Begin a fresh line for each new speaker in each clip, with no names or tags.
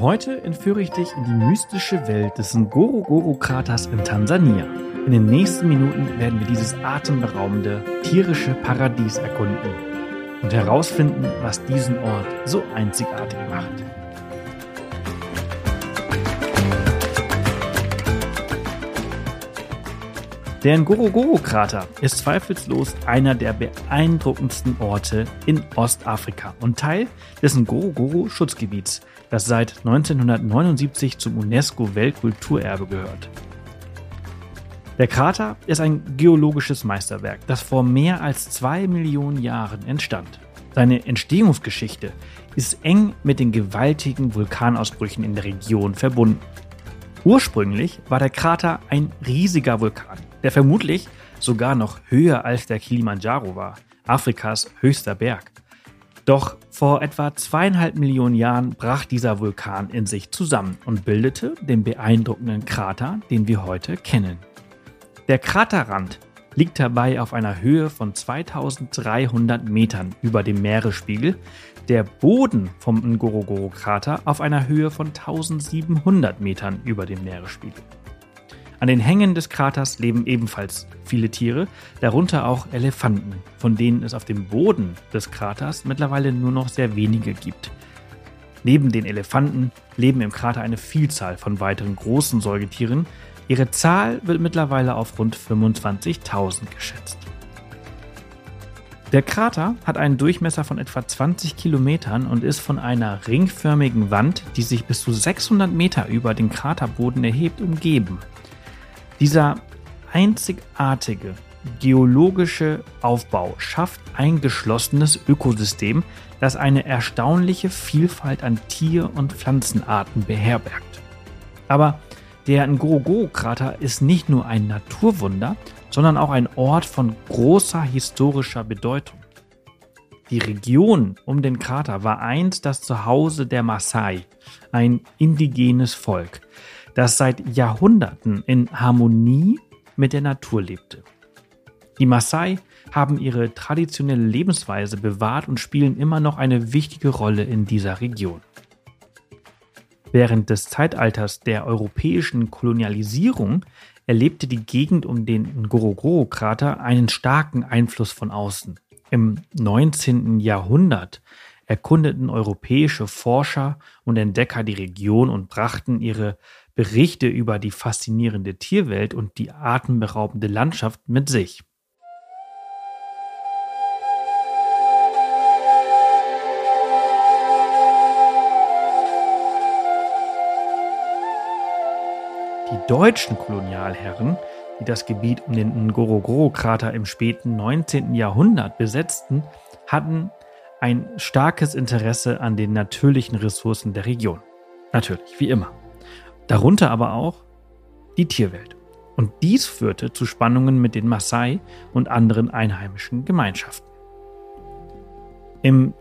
Heute entführe ich dich in die mystische Welt des Ngorongoro-Kraters in Tansania. In den nächsten Minuten werden wir dieses atemberaubende tierische Paradies erkunden und herausfinden, was diesen Ort so einzigartig macht. Der Ngorongoro-Krater ist zweifellos einer der beeindruckendsten Orte in Ostafrika und Teil des Ngorongoro-Schutzgebiets, das seit 1979 zum UNESCO-Weltkulturerbe gehört. Der Krater ist ein geologisches Meisterwerk, das vor mehr als zwei Millionen Jahren entstand. Seine Entstehungsgeschichte ist eng mit den gewaltigen Vulkanausbrüchen in der Region verbunden. Ursprünglich war der Krater ein riesiger Vulkan, der vermutlich sogar noch höher als der Kilimanjaro war, Afrikas höchster Berg. Doch vor etwa zweieinhalb Millionen Jahren brach dieser Vulkan in sich zusammen und bildete den beeindruckenden Krater, den wir heute kennen. Der Kraterrand liegt dabei auf einer Höhe von 2300 Metern über dem Meeresspiegel, der Boden vom Ngorongoro-Krater auf einer Höhe von 1700 Metern über dem Meeresspiegel. An den Hängen des Kraters leben ebenfalls viele Tiere, darunter auch Elefanten, von denen es auf dem Boden des Kraters mittlerweile nur noch sehr wenige gibt. Neben den Elefanten leben im Krater eine Vielzahl von weiteren großen Säugetieren. Ihre Zahl wird mittlerweile auf rund 25.000 geschätzt. Der Krater hat einen Durchmesser von etwa 20 Kilometern und ist von einer ringförmigen Wand, die sich bis zu 600 Meter über den Kraterboden erhebt, umgeben. Dieser einzigartige geologische Aufbau schafft ein geschlossenes Ökosystem, das eine erstaunliche Vielfalt an Tier- und Pflanzenarten beherbergt. Aber der Ngorongoro-Krater ist nicht nur ein Naturwunder, sondern auch ein Ort von großer historischer Bedeutung. Die Region um den Krater war einst das Zuhause der Maasai, ein indigenes Volk, das seit Jahrhunderten in Harmonie mit der Natur lebte. Die Maasai haben ihre traditionelle Lebensweise bewahrt und spielen immer noch eine wichtige Rolle in dieser Region. Während des Zeitalters der europäischen Kolonialisierung erlebte die Gegend um den Ngorongoro-Krater einen starken Einfluss von außen. Im 19. Jahrhundert erkundeten europäische Forscher und Entdecker die Region und brachten ihre Berichte über die faszinierende Tierwelt und die atemberaubende Landschaft mit sich. Die deutschen Kolonialherren, die das Gebiet um den Ngorongoro-Krater im späten 19. Jahrhundert besetzten, hatten ein starkes Interesse an den natürlichen Ressourcen der Region. Natürlich, wie immer. Darunter aber auch die Tierwelt. Und dies führte zu Spannungen mit den Maasai und anderen einheimischen Gemeinschaften. Im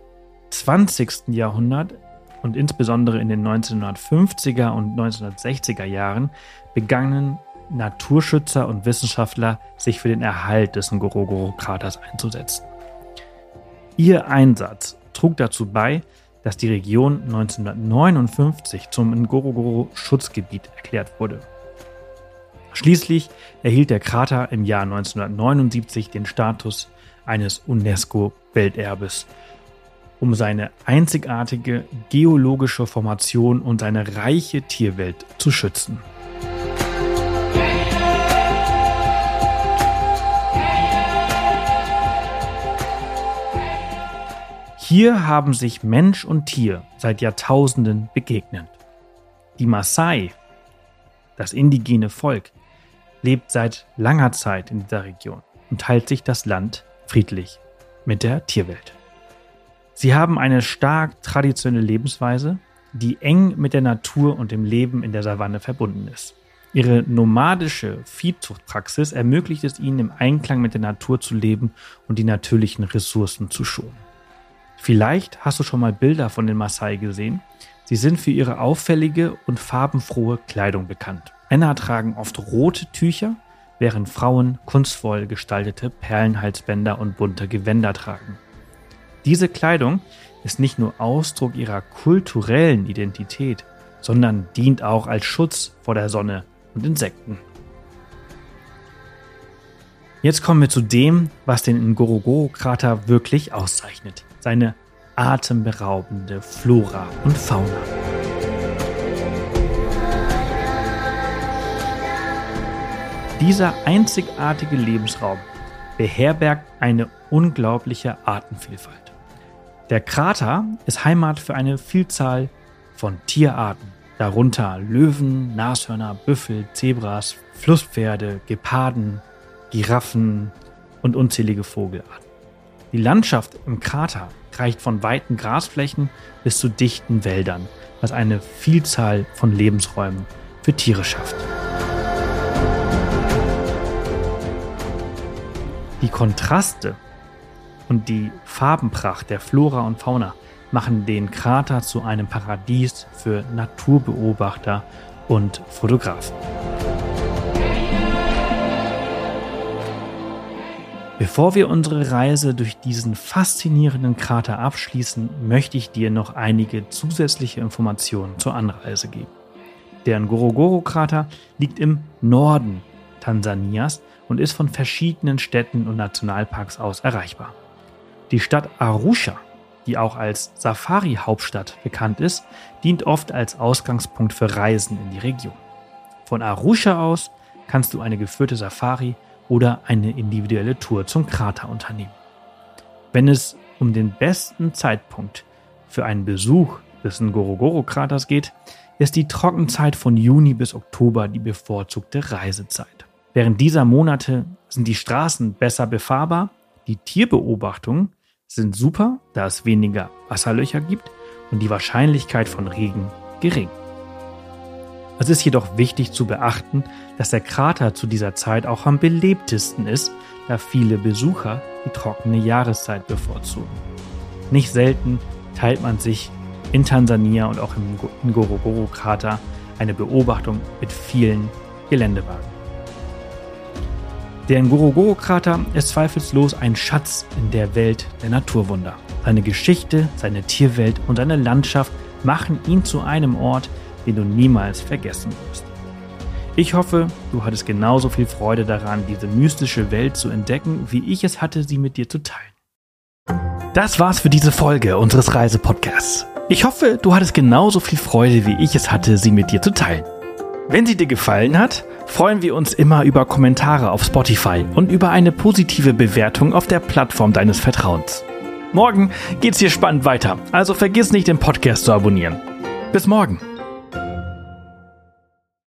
20. Jahrhundert und insbesondere in den 1950er und 1960er Jahren begannen Naturschützer und Wissenschaftler, sich für den Erhalt des Ngorongoro-Kraters einzusetzen. Ihr Einsatz trug dazu bei, dass die Region 1959 zum Ngorongoro-Schutzgebiet erklärt wurde. Schließlich erhielt der Krater im Jahr 1979 den Status eines UNESCO-Welterbes, um seine einzigartige geologische Formation und seine reiche Tierwelt zu schützen. Hier haben sich Mensch und Tier seit Jahrtausenden begegnet. Die Maasai, das indigene Volk, lebt seit langer Zeit in dieser Region und teilt sich das Land friedlich mit der Tierwelt. Sie haben eine stark traditionelle Lebensweise, die eng mit der Natur und dem Leben in der Savanne verbunden ist. Ihre nomadische Viehzuchtpraxis ermöglicht es ihnen, im Einklang mit der Natur zu leben und die natürlichen Ressourcen zu schonen. Vielleicht hast du schon mal Bilder von den Maasai gesehen. Sie sind für ihre auffällige und farbenfrohe Kleidung bekannt. Männer tragen oft rote Tücher, während Frauen kunstvoll gestaltete Perlenhalsbänder und bunte Gewänder tragen. Diese Kleidung ist nicht nur Ausdruck ihrer kulturellen Identität, sondern dient auch als Schutz vor der Sonne und Insekten. Jetzt kommen wir zu dem, was den Ngorogoro-Krater wirklich auszeichnet. Seine atemberaubende Flora und Fauna. Dieser einzigartige Lebensraum beherbergt eine unglaubliche Artenvielfalt. Der Krater ist Heimat für eine Vielzahl von Tierarten, darunter Löwen, Nashörner, Büffel, Zebras, Flusspferde, Geparden, Giraffen und unzählige Vogelarten. Die Landschaft im Krater reicht von weiten Grasflächen bis zu dichten Wäldern, was eine Vielzahl von Lebensräumen für Tiere schafft. Die Kontraste und die Farbenpracht der Flora und Fauna machen den Krater zu einem Paradies für Naturbeobachter und Fotografen. Bevor wir unsere Reise durch diesen faszinierenden Krater abschließen, möchte ich dir noch einige zusätzliche Informationen zur Anreise geben. Der Ngorongoro-Krater liegt im Norden Tansanias und ist von verschiedenen Städten und Nationalparks aus erreichbar. Die Stadt Arusha, die auch als Safari-Hauptstadt bekannt ist, dient oft als Ausgangspunkt für Reisen in die Region. Von Arusha aus kannst du eine geführte Safari oder eine individuelle Tour zum Krater unternehmen. Wenn es um den besten Zeitpunkt für einen Besuch des Ngorongoro-Kraters geht, ist die Trockenzeit von Juni bis Oktober die bevorzugte Reisezeit. Während dieser Monate sind die Straßen besser befahrbar, die Tierbeobachtungen sind super, da es weniger Wasserlöcher gibt und die Wahrscheinlichkeit von Regen gering. Es ist jedoch wichtig zu beachten, dass der Krater zu dieser Zeit auch am belebtesten ist, da viele Besucher die trockene Jahreszeit bevorzugen. Nicht selten teilt man sich in Tansania und auch im Ngorongoro-Krater eine Beobachtung mit vielen Geländewagen. Der Ngorongoro-Krater ist zweifellos ein Schatz in der Welt der Naturwunder. Seine Geschichte, seine Tierwelt und seine Landschaft machen ihn zu einem Ort, den du niemals vergessen wirst. Ich hoffe, du hattest genauso viel Freude daran, diese mystische Welt zu entdecken, wie ich es hatte, sie mit dir zu teilen. Das war's für diese Folge unseres Reisepodcasts. Ich hoffe, du hattest genauso viel Freude, wie ich es hatte, sie mit dir zu teilen. Wenn sie dir gefallen hat, freuen wir uns immer über Kommentare auf Spotify und über eine positive Bewertung auf der Plattform deines Vertrauens. Morgen geht's hier spannend weiter, also vergiss nicht den Podcast zu abonnieren. Bis morgen.